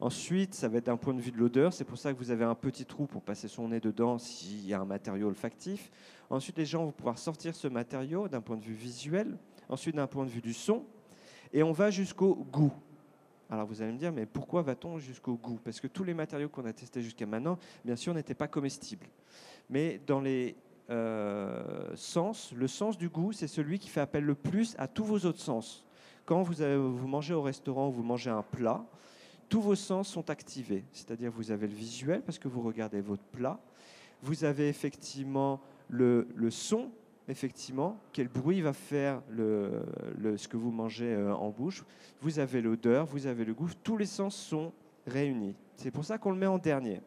Ensuite, ça va être d'un point de vue de l'odeur. C'est pour ça que vous avez un petit trou pour passer son nez dedans s'il y a un matériau olfactif. Ensuite, les gens vont pouvoir sortir ce matériau d'un point de vue visuel ensuite d'un point de vue du son, et on va jusqu'au goût. Alors vous allez me dire, mais pourquoi va-t-on jusqu'au goût? Parce que tous les matériaux qu'on a testés jusqu'à maintenant, bien sûr, n'étaient pas comestibles. Mais dans les euh, sens, le sens du goût, c'est celui qui fait appel le plus à tous vos autres sens. Quand vous, vous mangez au restaurant, vous mangez un plat, tous vos sens sont activés. C'est-à-dire vous avez le visuel parce que vous regardez votre plat. Vous avez effectivement le, son effectivement, quel bruit va faire ce que vous mangez euh, en bouche. Vous avez l'odeur, vous avez le goût, tous les sens sont réunis. C'est pour ça qu'on le met en dernier.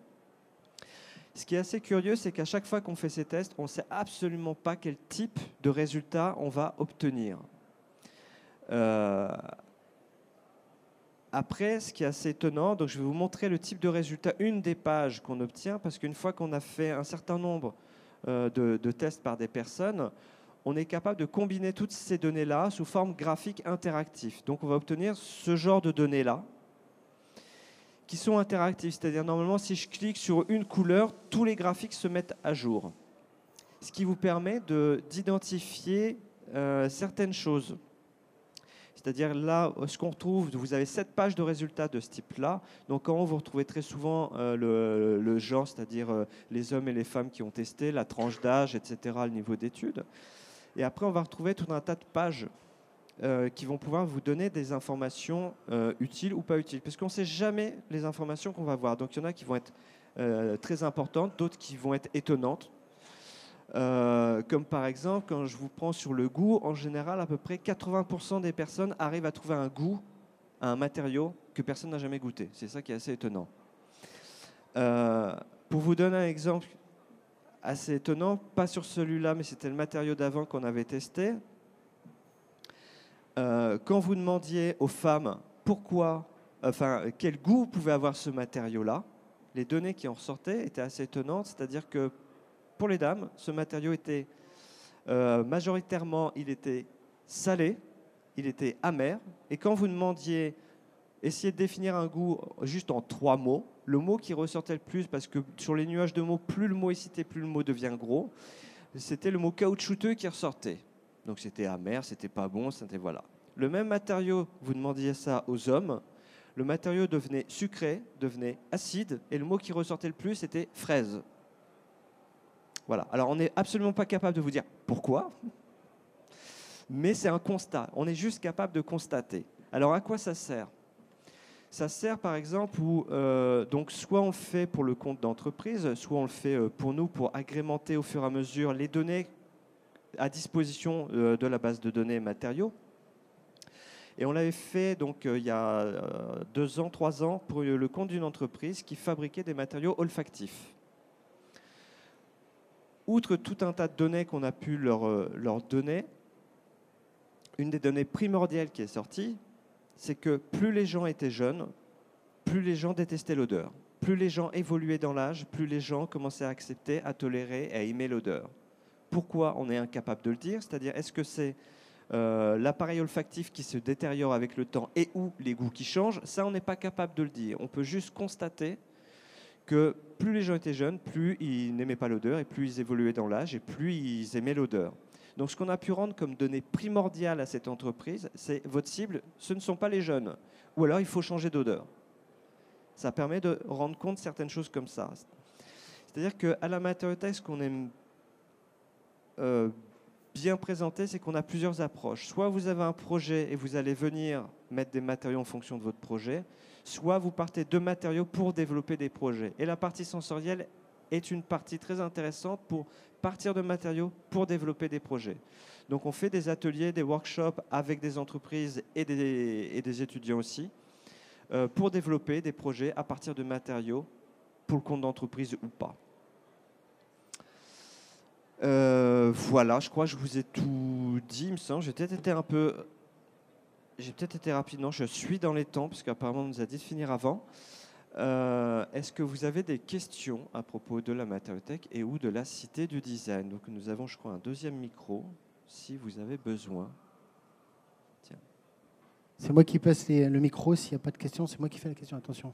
Ce qui est assez curieux, c'est qu'à chaque fois qu'on fait ces tests, on ne sait absolument pas quel type de résultat on va obtenir. Euh, après, ce qui est assez étonnant, donc je vais vous montrer le type de résultat, une des pages qu'on obtient, parce qu'une fois qu'on a fait un certain nombre euh, de, tests par des personnes, on est capable de combiner toutes ces données-là sous forme graphique interactive. Donc on va obtenir ce genre de données-là qui sont interactives. C'est-à-dire normalement si je clique sur une couleur, tous les graphiques se mettent à jour. Ce qui vous permet d'identifier euh, certaines choses. C'est-à-dire là, ce qu'on retrouve, vous avez sept pages de résultats de ce type-là. Donc en haut, vous retrouvez très souvent euh, le, genre, c'est-à-dire euh, les hommes et les femmes qui ont testé, la tranche d'âge, etc., le niveau d'études. Et après, on va retrouver tout un tas de pages euh, qui vont pouvoir vous donner des informations utiles ou pas utiles. Parce qu'on ne sait jamais les informations qu'on va voir. Donc il y en a qui vont être très importantes, d'autres qui vont être étonnantes. Euh, comme par exemple, quand je vous prends sur le goût, en général, à peu près 80% des personnes arrivent à trouver un goût à un matériau que personne n'a jamais goûté. C'est ça qui est assez étonnant. Euh, pour vous donner un exemple assez étonnant, pas sur celui-là, mais c'était le matériau d'avant qu'on avait testé. Euh, quand vous demandiez aux femmes pourquoi, enfin, quel goût pouvait avoir ce matériau-là, les données qui en ressortaient étaient assez étonnantes, c'est-à-dire que pour les dames, ce matériau était euh, majoritairement, il était salé, il était amer, et quand vous demandiez, essayez de définir un goût juste en trois mots, le mot qui ressortait le plus, parce que sur les nuages de mots, plus le mot est cité, plus le mot devient gros, c'était le mot caoutchouteux qui ressortait. Donc c'était amer, c'était pas bon, c'était voilà. Le même matériau, vous demandiez ça aux hommes, le matériau devenait sucré, devenait acide, et le mot qui ressortait le plus était fraise. Voilà. Alors on n'est absolument pas capable de vous dire pourquoi, mais c'est un constat. On est juste capable de constater. Alors à quoi ça sert? Ça sert par exemple où, euh, donc soit on le fait pour le compte d'entreprise, soit on le fait euh, pour nous pour agrémenter au fur et à mesure les données à disposition euh, de la base de données matériaux. Et on l'avait fait donc il y a deux ans, trois ans pour le compte d'une entreprise qui fabriquait des matériaux olfactifs outre tout un tas de données qu'on a pu leur, euh, leur donner, une des données primordiales qui est sortie, c'est que plus les gens étaient jeunes, plus les gens détestaient l'odeur. Plus les gens évoluaient dans l'âge, plus les gens commençaient à accepter, à tolérer et à aimer l'odeur. Pourquoi on est incapable de le dire? C'est-à-dire, est-ce que c'est euh, l'appareil olfactif qui se détériore avec le temps et ou les goûts qui changent? Ça, on n'est pas capable de le dire. On peut juste constater que plus les gens étaient jeunes, plus ils n'aimaient pas l'odeur et plus ils évoluaient dans l'âge et plus ils aimaient l'odeur. Donc ce qu'on a pu rendre comme donnée primordiale à cette entreprise, c'est votre cible, ce ne sont pas les jeunes. Ou alors il faut changer d'odeur. Ça permet de rendre compte certaines choses comme ça. C'est-à-dire qu'à la Matériauthèque, ce qu'on aime euh, bien présenter, c'est qu'on a plusieurs approches. Soit vous avez un projet et vous allez venir mettre des matériaux en fonction de votre projet, soit vous partez de matériaux pour développer des projets. Et la partie sensorielle est une partie très intéressante pour partir de matériaux pour développer des projets. Donc on fait des ateliers, des workshops avec des entreprises et des, étudiants aussi euh, pour développer des projets à partir de matériaux pour le compte d'entreprise ou pas. Euh, voilà, je crois que je vous ai tout dit, il me semble. J'ai peut-être été un peu j'ai peut-être été rapide. Non, je suis dans les temps, parce qu'apparemment, on nous a dit de finir avant. Euh, est-ce que vous avez des questions à propos de la matériauthèque et ou de la cité du design? Donc, nous avons, je crois, un deuxième micro, si vous avez besoin. Tiens. C'est moi qui passe le micro. S'il n'y a pas de questions, c'est moi qui fais la question. Attention.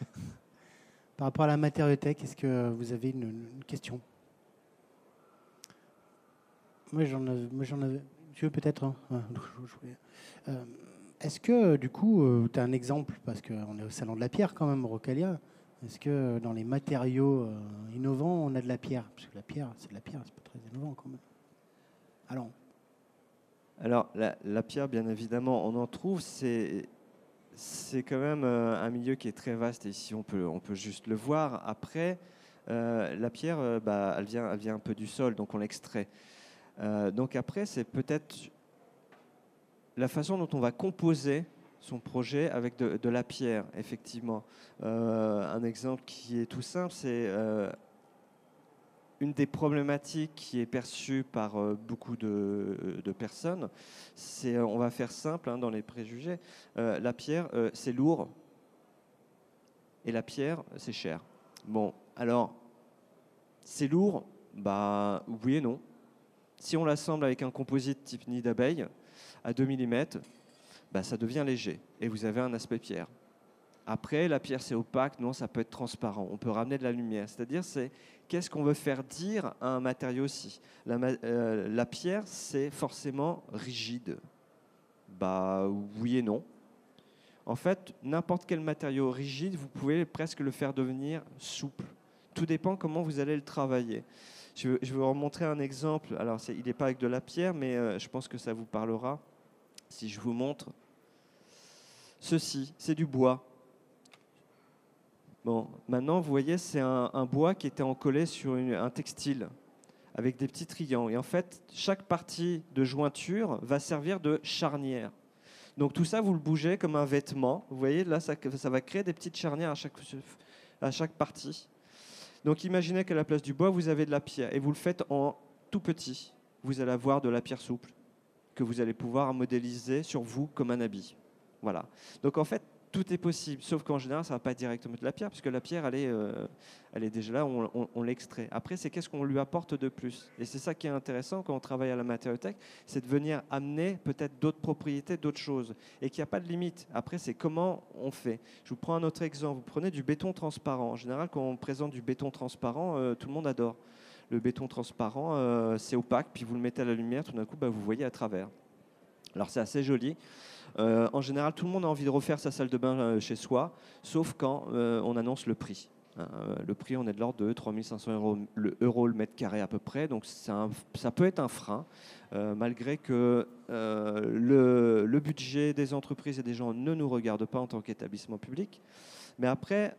Par rapport à la matériauthèque, est-ce que vous avez une, question? Moi, j'en avais, avais, veux peut-être. Hein. Euh, est-ce que, du coup, euh, tu as un exemple, parce qu'on est au Salon de la Pierre quand même, Rocalia, est-ce que dans les matériaux euh, innovants, on a de la pierre? Parce que la pierre, c'est de la pierre, c'est pas très innovant quand même. Alors Alors, la, pierre, bien évidemment, on en trouve, c'est c'est quand même un milieu qui est très vaste et ici on peut, on peut juste le voir. Après, la pierre, bah, elle, vient, elle vient un peu du sol, donc on l'extrait. Euh, donc après, c'est peut-être la façon dont on va composer son projet avec de, la pierre, effectivement. Euh, un exemple qui est tout simple, c'est euh, une des problématiques qui est perçue par beaucoup de, personnes. C'est, on va faire simple hein, dans les préjugés. la pierre, c'est lourd, et la pierre, c'est cher. Bon, alors, c'est lourd, bah oui et non. Si on l'assemble avec un composite type nid d'abeille à 2 mm, bah, ça devient léger et vous avez un aspect pierre. Après, la pierre c'est opaque, non, ça peut être transparent. On peut ramener de la lumière. C'est-à-dire, c'est qu'est-ce qu'on veut faire dire à un matériau aussi? La, euh, la pierre, c'est forcément rigide. Bah oui et non. En fait, n'importe quel matériau rigide, vous pouvez presque le faire devenir souple. Tout dépend comment vous allez le travailler. Je, vais vous montrer un exemple. Alors, il n'est pas avec de la pierre, mais euh, je pense que ça vous parlera. Si je vous montre ceci, c'est du bois. Bon, maintenant, vous voyez, c'est un, bois qui était encollé sur un textile. avec des petits triangles. Et en fait, chaque partie de jointure va servir de charnière. Donc tout ça, vous le bougez comme un vêtement. Vous voyez, là, ça, va créer des petites charnières à chaque partie. Donc imaginez qu'à la place du bois, vous avez de la pierre et vous le faites en tout petit. Vous allez avoir de la pierre souple que vous allez pouvoir modéliser sur vous comme un habit. Voilà. Donc en fait, tout est possible, sauf qu'en général, ça ne va pas directement de la pierre, puisque la pierre, elle est, euh, elle est déjà là, on, l'extrait. Après, c'est qu'est-ce qu'on lui apporte de plus? Et c'est ça qui est intéressant quand on travaille à la matériothèque, c'est de venir amener peut-être d'autres propriétés, d'autres choses, et qu'il n'y a pas de limite. Après, c'est comment on fait. Je vous prends un autre exemple. Vous prenez du béton transparent. En général, quand on présente du béton transparent, euh, tout le monde adore. Le béton transparent, euh, c'est opaque, puis vous le mettez à la lumière, tout d'un coup, bah, vous voyez à travers. Alors c'est assez joli. Euh, en général, tout le monde a envie de refaire sa salle de bain euh, chez soi, sauf quand euh, on annonce le prix. Hein, le prix, on est de l'ordre de 3500 euros le, mètre carré à peu près, donc ça peut être un frein, malgré que le, budget des entreprises et des gens ne nous regarde pas en tant qu'établissement public. Mais après,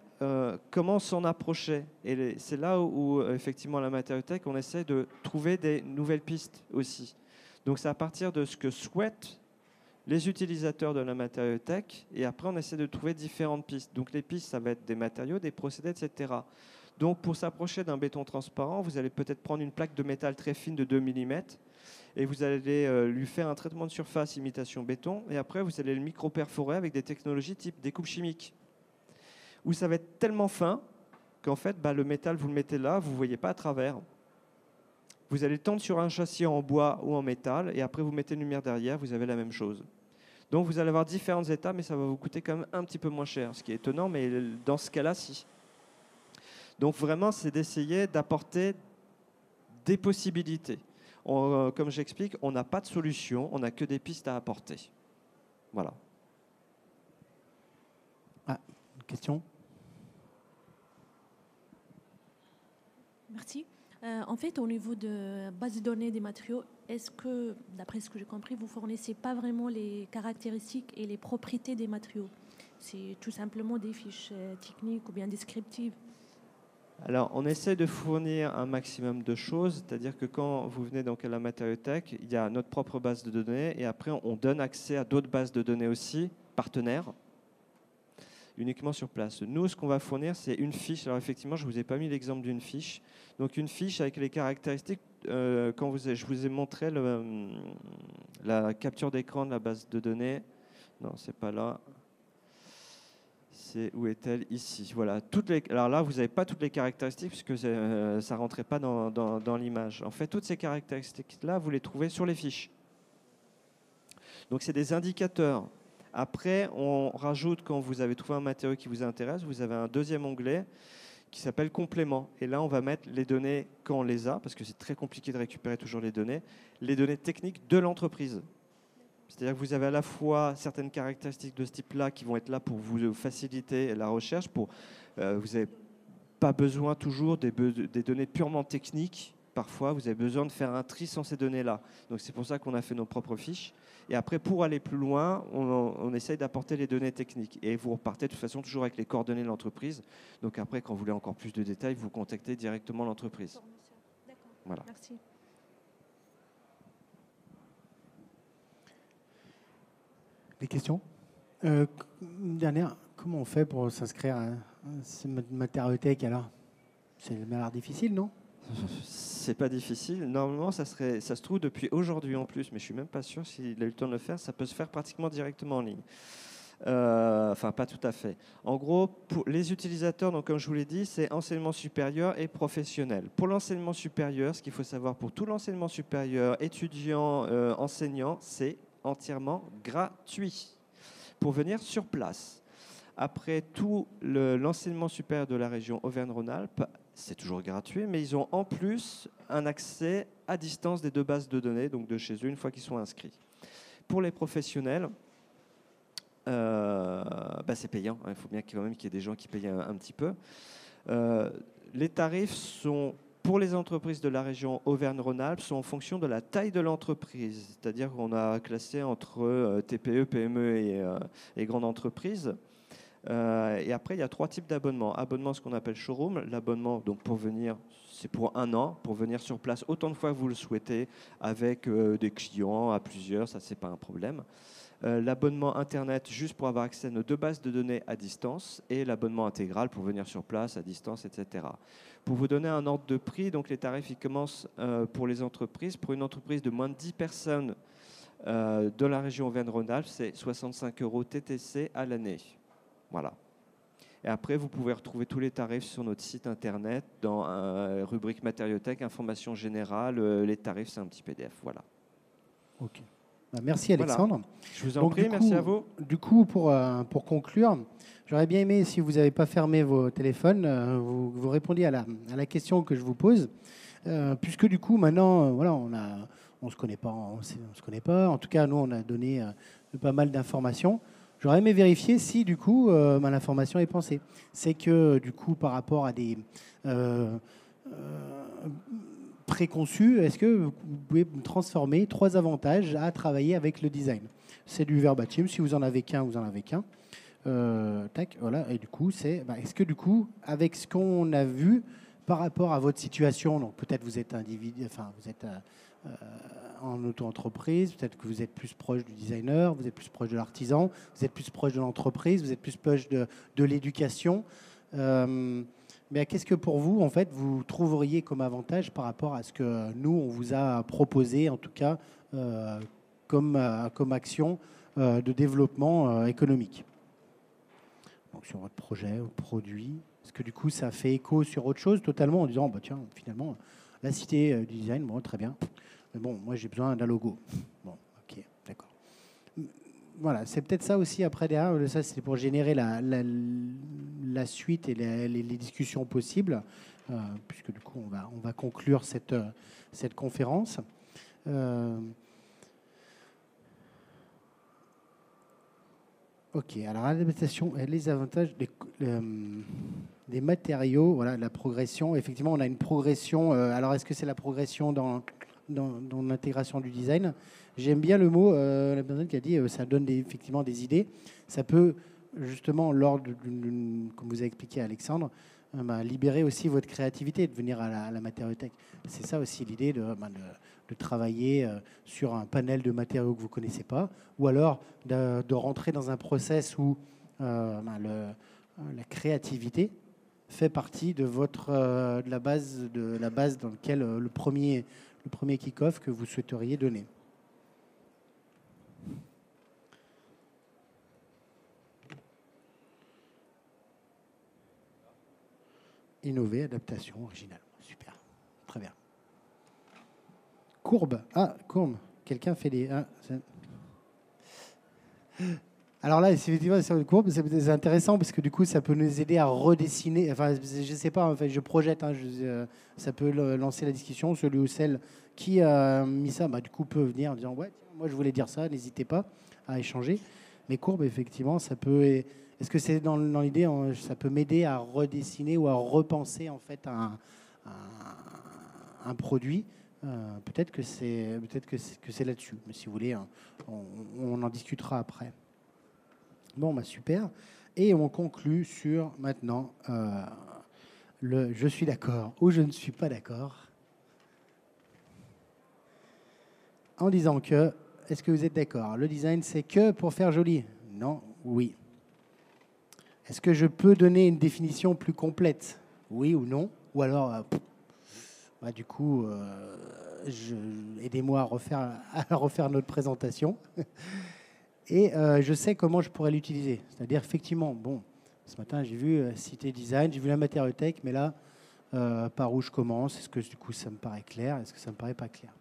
comment s'en approcher? Et c'est là où, effectivement, à la matériothèque, on essaie de trouver des nouvelles pistes aussi. Donc c'est à partir de ce que souhaitent les utilisateurs de la matériothèque, et après on essaie de trouver différentes pistes. Donc les pistes, ça va être des matériaux, des procédés, etc. Donc pour s'approcher d'un béton transparent, vous allez peut-être prendre une plaque de métal très fine de 2 mm, et vous allez euh, lui faire un traitement de surface imitation béton, et après vous allez le micro-perforer avec des technologies type découpe chimique, où ça va être tellement fin qu'en fait bah, le métal, vous le mettez là, vous ne voyez pas à travers. Vous allez tendre sur un châssis en bois ou en métal, et après vous mettez une lumière derrière, vous avez la même chose. Donc vous allez avoir différentes étapes, mais ça va vous coûter quand même un petit peu moins cher, ce qui est étonnant, mais dans ce cas-là, si. Donc vraiment, c'est d'essayer d'apporter des possibilités. Euh, comme j'explique, on n'a pas de solution, on n'a que des pistes à apporter. Voilà. Ah, une question? Merci. Euh, en fait, au niveau de base de données des matériaux, est-ce que, d'après ce que j'ai compris, vous fournissez pas vraiment les caractéristiques et les propriétés des matériaux? C'est tout simplement des fiches euh, techniques ou bien descriptives. Alors, on essaie de fournir un maximum de choses, c'est-à-dire que quand vous venez donc à la matériothèque, il y a notre propre base de données et après on donne accès à d'autres bases de données aussi, partenaires, uniquement sur place. Nous, ce qu'on va fournir, c'est une fiche. Alors effectivement, je ne vous ai pas mis l'exemple d'une fiche. Donc une fiche avec les caractéristiques, euh, quand vous je vous ai montré le, la capture d'écran de la base de données. Non, c'est pas là. C'est où est-elle? Ici. Voilà. Toutes les, alors là, vous n'avez pas toutes les caractéristiques puisque euh, ça rentrait pas dans l'image. En fait, toutes ces caractéristiques-là, vous les trouvez sur les fiches. Donc c'est des indicateurs après, on rajoute, quand vous avez trouvé un matériau qui vous intéresse, vous avez un deuxième onglet qui s'appelle complément. Et là, on va mettre les données quand on les a, parce que c'est très compliqué de récupérer toujours les données, les données techniques de l'entreprise. C'est-à-dire que vous avez à la fois certaines caractéristiques de ce type-là qui vont être là pour vous faciliter la recherche. Pour, euh, vous n'avez pas besoin toujours des, des données purement techniques. Parfois, vous avez besoin de faire un tri sans ces données-là. Donc c'est pour ça qu'on a fait nos propres fiches. Et après, pour aller plus loin, on, essaye d'apporter les données techniques. Et vous repartez de toute façon toujours avec les coordonnées de l'entreprise. Donc après, quand vous voulez encore plus de détails, vous contactez directement l'entreprise. Voilà. Merci. Des questions? Euh, Une dernière, comment on fait pour s'inscrire à, ce matériauthèque alors? C'est l'air difficile, non? C'est pas difficile. Normalement, ça, serait, ça se trouve depuis aujourd'hui en plus, mais je suis même pas sûr s'il a eu le temps de le faire. Ça peut se faire pratiquement directement en ligne. Euh, enfin, pas tout à fait. En gros, les utilisateurs, donc, comme je vous l'ai dit, c'est enseignement supérieur et professionnel. Pour l'enseignement supérieur, ce qu'il faut savoir pour tout l'enseignement supérieur, étudiants, euh, enseignants, c'est entièrement gratuit pour venir sur place. Après tout l'enseignement supérieur de la région Auvergne-Rhône-Alpes, c'est toujours gratuit, mais ils ont en plus un accès à distance des deux bases de données, donc de chez eux, une fois qu'ils sont inscrits. Pour les professionnels, euh, bah, c'est payant. Hein. Il faut bien qu'il y ait des gens qui payent un, petit peu. Euh, les tarifs sont pour les entreprises de la région Auvergne-Rhône-Alpes sont en fonction de la taille de l'entreprise. C'est-à-dire qu'on a classé entre euh, TPE, PME et, et grandes entreprises. Euh, et après, il y a trois types d'abonnements. Abonnement, ce qu'on appelle showroom, l'abonnement donc pour venir c'est pour un an, pour venir sur place autant de fois que vous le souhaitez, avec euh, des clients à plusieurs, ça c'est pas un problème. Euh, l'abonnement Internet juste pour avoir accès à nos deux bases de données à distance et l'abonnement intégral pour venir sur place à distance, etc. Pour vous donner un ordre de prix, donc les tarifs ils commencent pour les entreprises. Pour une entreprise de moins de 10 personnes de la région Auvergne-Rhône-Alpes, c'est 65 euros TTC à l'année. Voilà. Et après, vous pouvez retrouver tous les tarifs sur notre site internet dans la rubrique matériothèque, information générale. les tarifs, c'est un petit PDF. Voilà. Ok. Bah, merci Alexandre. Je vous en prie, merci à vous. Du coup, pour, euh, pour conclure, j'aurais bien aimé, si vous n'avez pas fermé vos téléphones, euh, vous, vous, répondiez à la, à la, question que je vous pose. Euh, puisque du coup, maintenant, voilà, on ne on se connaît pas, on, se connaît pas. En tout cas, nous, on a donné pas mal d'informations. J'aurais aimé vérifier si, du coup, bah, l'information est pensée. C'est que, du coup, par rapport à des préconçu, est-ce que vous pouvez transformer trois avantages à travailler avec le design? C'est du verbatim, si vous en avez qu'un, vous en avez qu'un. Euh, tac, voilà, et du coup, c'est bah, est-ce que du coup, avec ce qu'on a vu par rapport à votre situation, donc peut-être vous êtes individu, enfin vous êtes euh, euh, en auto-entreprise, peut-être que vous êtes plus proche du designer, vous êtes plus proche de l'artisan, vous êtes plus proche de l'entreprise, vous êtes plus proche de, l'éducation. Mais qu'est-ce que pour vous, en fait, vous trouveriez comme avantage par rapport à ce que nous, on vous a proposé, en tout cas, euh, comme, euh, comme action euh, de développement économique? Donc, Sur votre projet, votre produit Est-ce que du coup, ça fait écho sur autre chose totalement en disant, bah, tiens, finalement, la cité du design, bon, très bien. Mais bon, moi, j'ai besoin d'un logo. Bon, ok, d'accord voilà, c'est peut-être ça aussi après derrière. Ça, c'est pour générer la, la, suite et les, discussions possibles, euh, puisque du coup, on va, on va conclure cette, euh, cette conférence. Euh, ok, alors l'adaptation les avantages des, des, matériaux, voilà, la progression. Effectivement, on a une progression. alors, est-ce que c'est la progression dans, dans, l'intégration du design J'aime bien le mot, euh, la personne qui a dit, euh, ça donne effectivement des idées. Ça peut, justement, lors d'une, comme vous avez expliqué Alexandre, euh, bah, libérer aussi votre créativité, de venir à la, matériothèque. C'est ça aussi l'idée de, bah, de, travailler sur un panel de matériaux que vous ne connaissez pas, ou alors de, rentrer dans un process où bah, la créativité fait partie de votre de la base de la base dans laquelle le premier le premier kick-off que vous souhaiteriez donner. Innover, adaptation, original. Super. Très bien. Courbe. Ah, courbe. Quelqu'un fait des. Ah, alors là, effectivement, sur courbe, c'est intéressant parce que du coup, ça peut nous aider à redessiner. Enfin, je ne sais pas, en fait, je projette, hein, euh, ça peut lancer la discussion. Celui ou celle qui a mis ça, bah, du coup, peut venir en disant Ouais, moi, je voulais dire ça, n'hésitez pas à échanger. Les courbes, effectivement, ça peut. Est-ce que c'est dans, l'idée, ça peut m'aider à redessiner ou à repenser en fait un, un, produit? Euh, Peut-être que c'est peut-être que c'est là-dessus. Mais si vous voulez, hein, on, en discutera après. Bon, bah super. Et on conclut sur maintenant euh, le je suis d'accord ou je ne suis pas d'accord. En disant que, est-ce que vous êtes d'accord? Le design, c'est que pour faire joli? Non Oui. Est-ce que je peux donner une définition plus complète? Oui ou non? Ou alors, euh, bah, du coup, euh, aidez-moi à refaire, à refaire notre présentation. Et euh, je sais comment je pourrais l'utiliser. C'est-à-dire, effectivement, bon, ce matin, j'ai vu Cité Design, j'ai vu la matériothèque, mais là, par où je commence? Est-ce que du coup, ça me paraît clair? Est-ce que ça me paraît pas clair?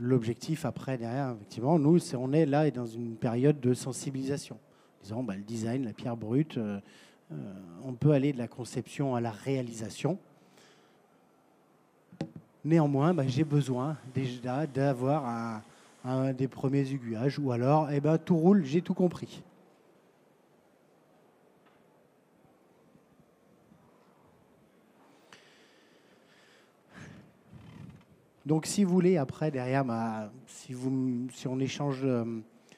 L'objectif après, derrière, effectivement, nous, on est là et dans une période de sensibilisation disant bah, le design, la pierre brute, euh, euh, on peut aller de la conception à la réalisation. Néanmoins, bah, j'ai besoin déjà d'avoir un, des premiers aiguillages, ou alors, eh ben, tout roule, j'ai tout compris. Donc, si vous voulez, après, derrière, bah, si, on échange euh,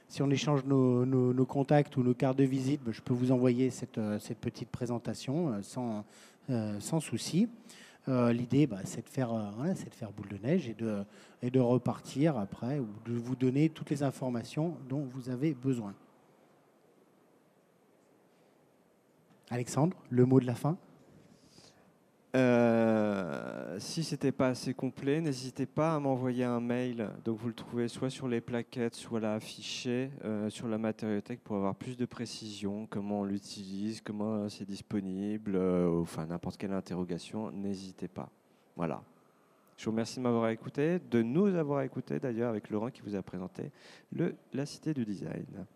si on échange nos, contacts ou nos cartes de visite, ben, je peux vous envoyer cette, euh, petite présentation euh, sans, sans souci. Euh, L'idée, bah, c'est de, faire, euh, c'est de faire boule de neige et de, et de repartir après, ou de vous donner toutes les informations dont vous avez besoin. Alexandre, le mot de la fin? Euh, si c'était pas assez complet, n'hésitez pas à m'envoyer un mail. Donc vous le trouvez soit sur les plaquettes, soit là affiché euh, sur la matériothèque pour avoir plus de précision, comment on l'utilise, comment c'est disponible, euh, enfin n'importe quelle interrogation, n'hésitez pas. Voilà. Je vous remercie de m'avoir écouté, de nous avoir écouté d'ailleurs avec Laurent qui vous a présenté la Cité du Design.